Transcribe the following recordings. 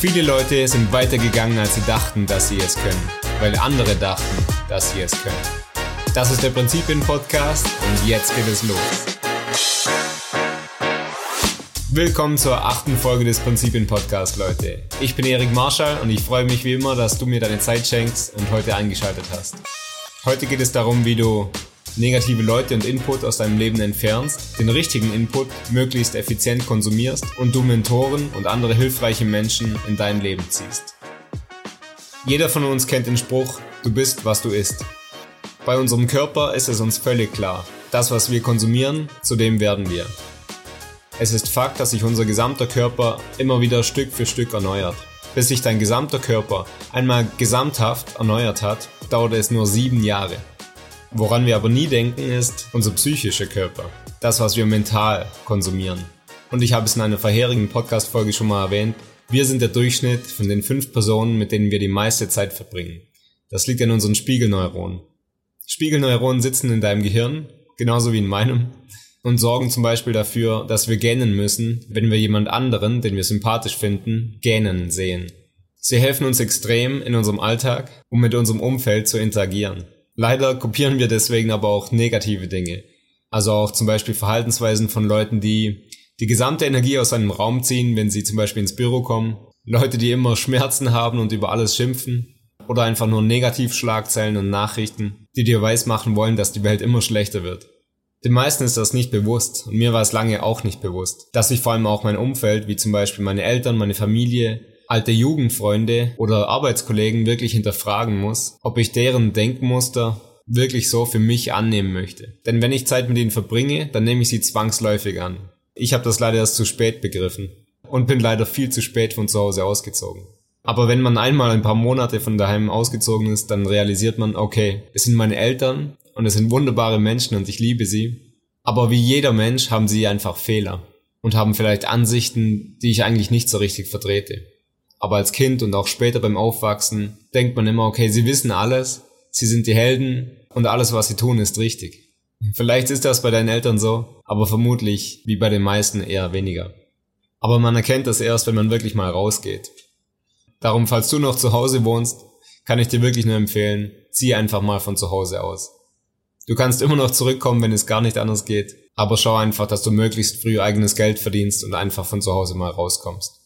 Viele Leute sind weitergegangen, als sie dachten, dass sie es können, weil andere dachten, dass sie es können. Das ist der Prinzipien-Podcast und jetzt geht es los. Willkommen zur achten Folge des Prinzipien-Podcasts, Leute. Ich bin Erik Marschall und ich freue mich wie immer, dass du mir deine Zeit schenkst und heute eingeschaltet hast. Heute geht es darum, wie du negative Leute und Input aus deinem Leben entfernst, den richtigen Input möglichst effizient konsumierst und du Mentoren und andere hilfreiche Menschen in dein Leben ziehst. Jeder von uns kennt den Spruch, du bist, was du isst. Bei unserem Körper ist es uns völlig klar, das, was wir konsumieren, zu dem werden wir. Es ist Fakt, dass sich unser gesamter Körper immer wieder Stück für Stück erneuert. Bis sich dein gesamter Körper einmal gesamthaft erneuert hat, dauert es nur sieben Jahre. Woran wir aber nie denken, ist unser psychischer Körper. Das, was wir mental konsumieren. Und ich habe es in einer vorherigen Podcast-Folge schon mal erwähnt. Wir sind der Durchschnitt von den fünf Personen, mit denen wir die meiste Zeit verbringen. Das liegt an unseren Spiegelneuronen. Spiegelneuronen sitzen in deinem Gehirn, genauso wie in meinem, und sorgen zum Beispiel dafür, dass wir gähnen müssen, wenn wir jemand anderen, den wir sympathisch finden, gähnen sehen. Sie helfen uns extrem in unserem Alltag, um mit unserem Umfeld zu interagieren. Leider kopieren wir deswegen aber auch negative Dinge. Also auch zum Beispiel Verhaltensweisen von Leuten, die die gesamte Energie aus einem Raum ziehen, wenn sie zum Beispiel ins Büro kommen. Leute, die immer Schmerzen haben und über alles schimpfen. Oder einfach nur Negativschlagzeilen und Nachrichten, die dir weismachen wollen, dass die Welt immer schlechter wird. Den meisten ist das nicht bewusst und mir war es lange auch nicht bewusst, dass sich vor allem auch mein Umfeld, wie zum Beispiel meine Eltern, meine Familie, alte Jugendfreunde oder Arbeitskollegen wirklich hinterfragen muss, ob ich deren Denkmuster wirklich so für mich annehmen möchte. Denn wenn ich Zeit mit ihnen verbringe, dann nehme ich sie zwangsläufig an. Ich habe das leider erst zu spät begriffen und bin leider viel zu spät von zu Hause ausgezogen. Aber wenn man einmal ein paar Monate von daheim ausgezogen ist, dann realisiert man, okay, es sind meine Eltern und es sind wunderbare Menschen und ich liebe sie. Aber wie jeder Mensch haben sie einfach Fehler und haben vielleicht Ansichten, die ich eigentlich nicht so richtig vertrete. Aber als Kind und auch später beim Aufwachsen denkt man immer, okay, sie wissen alles, sie sind die Helden und alles, was sie tun, ist richtig. Vielleicht ist das bei deinen Eltern so, aber vermutlich, wie bei den meisten, eher weniger. Aber man erkennt das erst, wenn man wirklich mal rausgeht. Darum, falls du noch zu Hause wohnst, kann ich dir wirklich nur empfehlen, zieh einfach mal von zu Hause aus. Du kannst immer noch zurückkommen, wenn es gar nicht anders geht, aber schau einfach, dass du möglichst früh eigenes Geld verdienst und einfach von zu Hause mal rauskommst.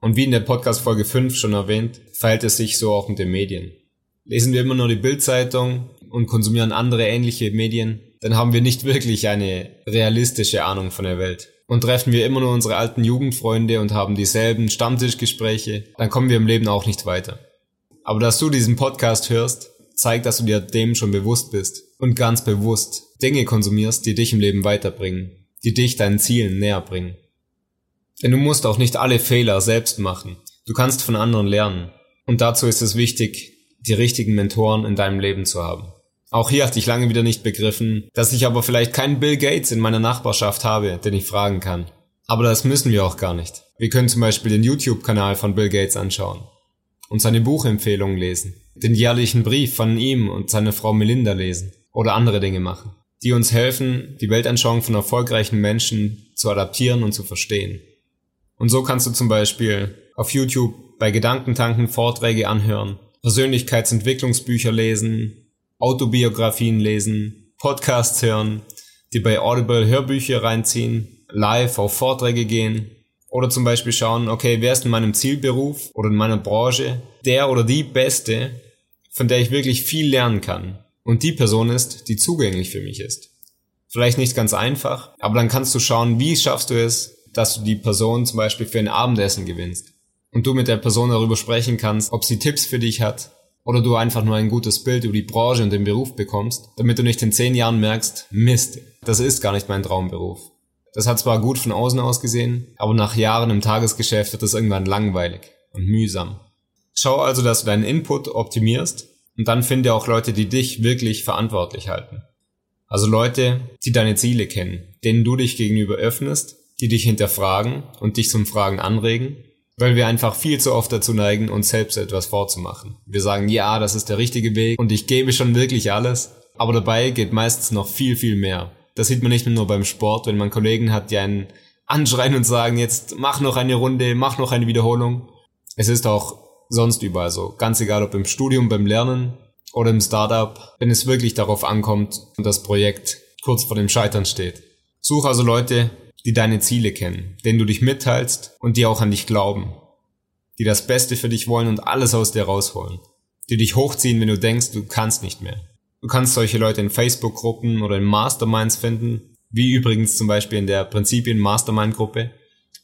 Und wie in der Podcast Folge 5 schon erwähnt, verhält es sich so auch mit den Medien. Lesen wir immer nur die Bildzeitung und konsumieren andere ähnliche Medien, dann haben wir nicht wirklich eine realistische Ahnung von der Welt. Und treffen wir immer nur unsere alten Jugendfreunde und haben dieselben Stammtischgespräche, dann kommen wir im Leben auch nicht weiter. Aber dass du diesen Podcast hörst, zeigt, dass du dir dem schon bewusst bist und ganz bewusst Dinge konsumierst, die dich im Leben weiterbringen, die dich deinen Zielen näher bringen. Denn du musst auch nicht alle Fehler selbst machen. Du kannst von anderen lernen. Und dazu ist es wichtig, die richtigen Mentoren in deinem Leben zu haben. Auch hier hatte ich lange wieder nicht begriffen, dass ich aber vielleicht keinen Bill Gates in meiner Nachbarschaft habe, den ich fragen kann. Aber das müssen wir auch gar nicht. Wir können zum Beispiel den YouTube-Kanal von Bill Gates anschauen und seine Buchempfehlungen lesen, den jährlichen Brief von ihm und seiner Frau Melinda lesen oder andere Dinge machen, die uns helfen, die Weltanschauung von erfolgreichen Menschen zu adaptieren und zu verstehen. Und so kannst du zum Beispiel auf YouTube bei Gedankentanken Vorträge anhören, Persönlichkeitsentwicklungsbücher lesen, Autobiografien lesen, Podcasts hören, dir bei Audible Hörbücher reinziehen, live auf Vorträge gehen oder zum Beispiel schauen, okay, wer ist in meinem Zielberuf oder in meiner Branche der oder die Beste, von der ich wirklich viel lernen kann und die Person ist, die zugänglich für mich ist. Vielleicht nicht ganz einfach, aber dann kannst du schauen, wie schaffst du es, dass du die Person zum Beispiel für ein Abendessen gewinnst und du mit der Person darüber sprechen kannst, ob sie Tipps für dich hat oder du einfach nur ein gutes Bild über die Branche und den Beruf bekommst, damit du nicht in zehn Jahren merkst, Mist, das ist gar nicht mein Traumberuf. Das hat zwar gut von außen ausgesehen, aber nach Jahren im Tagesgeschäft wird es irgendwann langweilig und mühsam. Schau also, dass du deinen Input optimierst und dann finde auch Leute, die dich wirklich verantwortlich halten. Also Leute, die deine Ziele kennen, denen du dich gegenüber öffnest die dich hinterfragen und dich zum Fragen anregen, weil wir einfach viel zu oft dazu neigen, uns selbst etwas vorzumachen. Wir sagen, ja, das ist der richtige Weg und ich gebe schon wirklich alles, aber dabei geht meistens noch viel, viel mehr. Das sieht man nicht nur beim Sport, wenn man Kollegen hat, die einen anschreien und sagen, jetzt mach noch eine Runde, mach noch eine Wiederholung. Es ist auch sonst überall so. Ganz egal, ob im Studium, beim Lernen oder im Startup, wenn es wirklich darauf ankommt und das Projekt kurz vor dem Scheitern steht. Such also Leute, die deine Ziele kennen, denen du dich mitteilst und die auch an dich glauben, die das Beste für dich wollen und alles aus dir rausholen, die dich hochziehen, wenn du denkst, du kannst nicht mehr. Du kannst solche Leute in Facebook-Gruppen oder in Masterminds finden, wie übrigens zum Beispiel in der Prinzipien Mastermind Gruppe.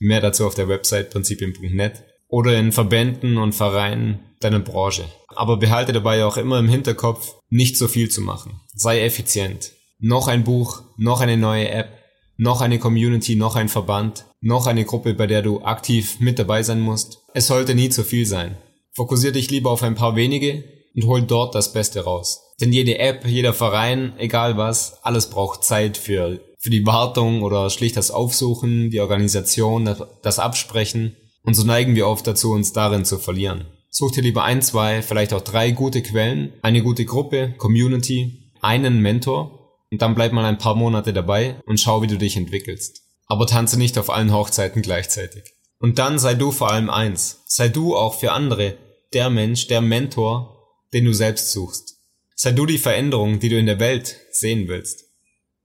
Mehr dazu auf der Website prinzipien.net oder in Verbänden und Vereinen deiner Branche. Aber behalte dabei auch immer im Hinterkopf, nicht so viel zu machen. Sei effizient. Noch ein Buch, noch eine neue App, noch eine Community, noch ein Verband, noch eine Gruppe, bei der du aktiv mit dabei sein musst. Es sollte nie zu viel sein. Fokussier dich lieber auf ein paar wenige und hol dort das Beste raus. Denn jede App, jeder Verein, egal was, alles braucht Zeit für, für die Wartung oder schlicht das Aufsuchen, die Organisation, das Absprechen. Und so neigen wir oft dazu, uns darin zu verlieren. Such dir lieber ein, zwei, vielleicht auch drei gute Quellen, eine gute Gruppe, Community, einen Mentor und dann bleib mal ein paar Monate dabei und schau, wie du dich entwickelst. Aber tanze nicht auf allen Hochzeiten gleichzeitig. Und dann sei du vor allem eins. Sei du auch für andere der Mensch, der Mentor, den du selbst suchst. Sei du die Veränderung, die du in der Welt sehen willst.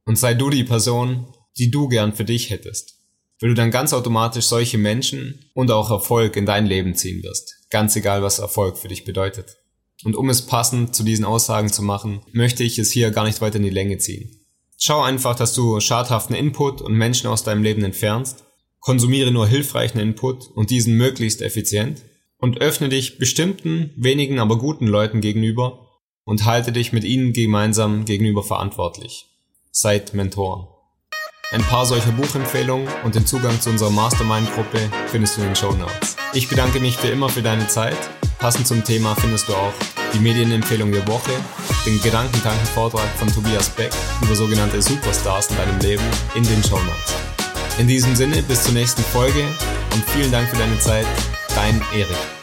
Und sei du die Person, die du gern für dich hättest. Weil du dann ganz automatisch solche Menschen und auch Erfolg in dein Leben ziehen wirst. Ganz egal, was Erfolg für dich bedeutet. Und um es passend zu diesen Aussagen zu machen, möchte ich es hier gar nicht weiter in die Länge ziehen. Schau einfach, dass du schadhaften Input und Menschen aus deinem Leben entfernst, konsumiere nur hilfreichen Input und diesen möglichst effizient und öffne dich bestimmten, wenigen, aber guten Leuten gegenüber und halte dich mit ihnen gemeinsam gegenüber verantwortlich. Seid Mentoren. Ein paar solcher Buchempfehlungen und den Zugang zu unserer Mastermind-Gruppe findest du in den Show Notes. Ich bedanke mich für immer für deine Zeit Passend zum Thema findest du auch die Medienempfehlung der Woche, den gedankentanken Vortrag von Tobias Beck über sogenannte Superstars in deinem Leben in den Show. In diesem Sinne, bis zur nächsten Folge und vielen Dank für deine Zeit, dein Erik.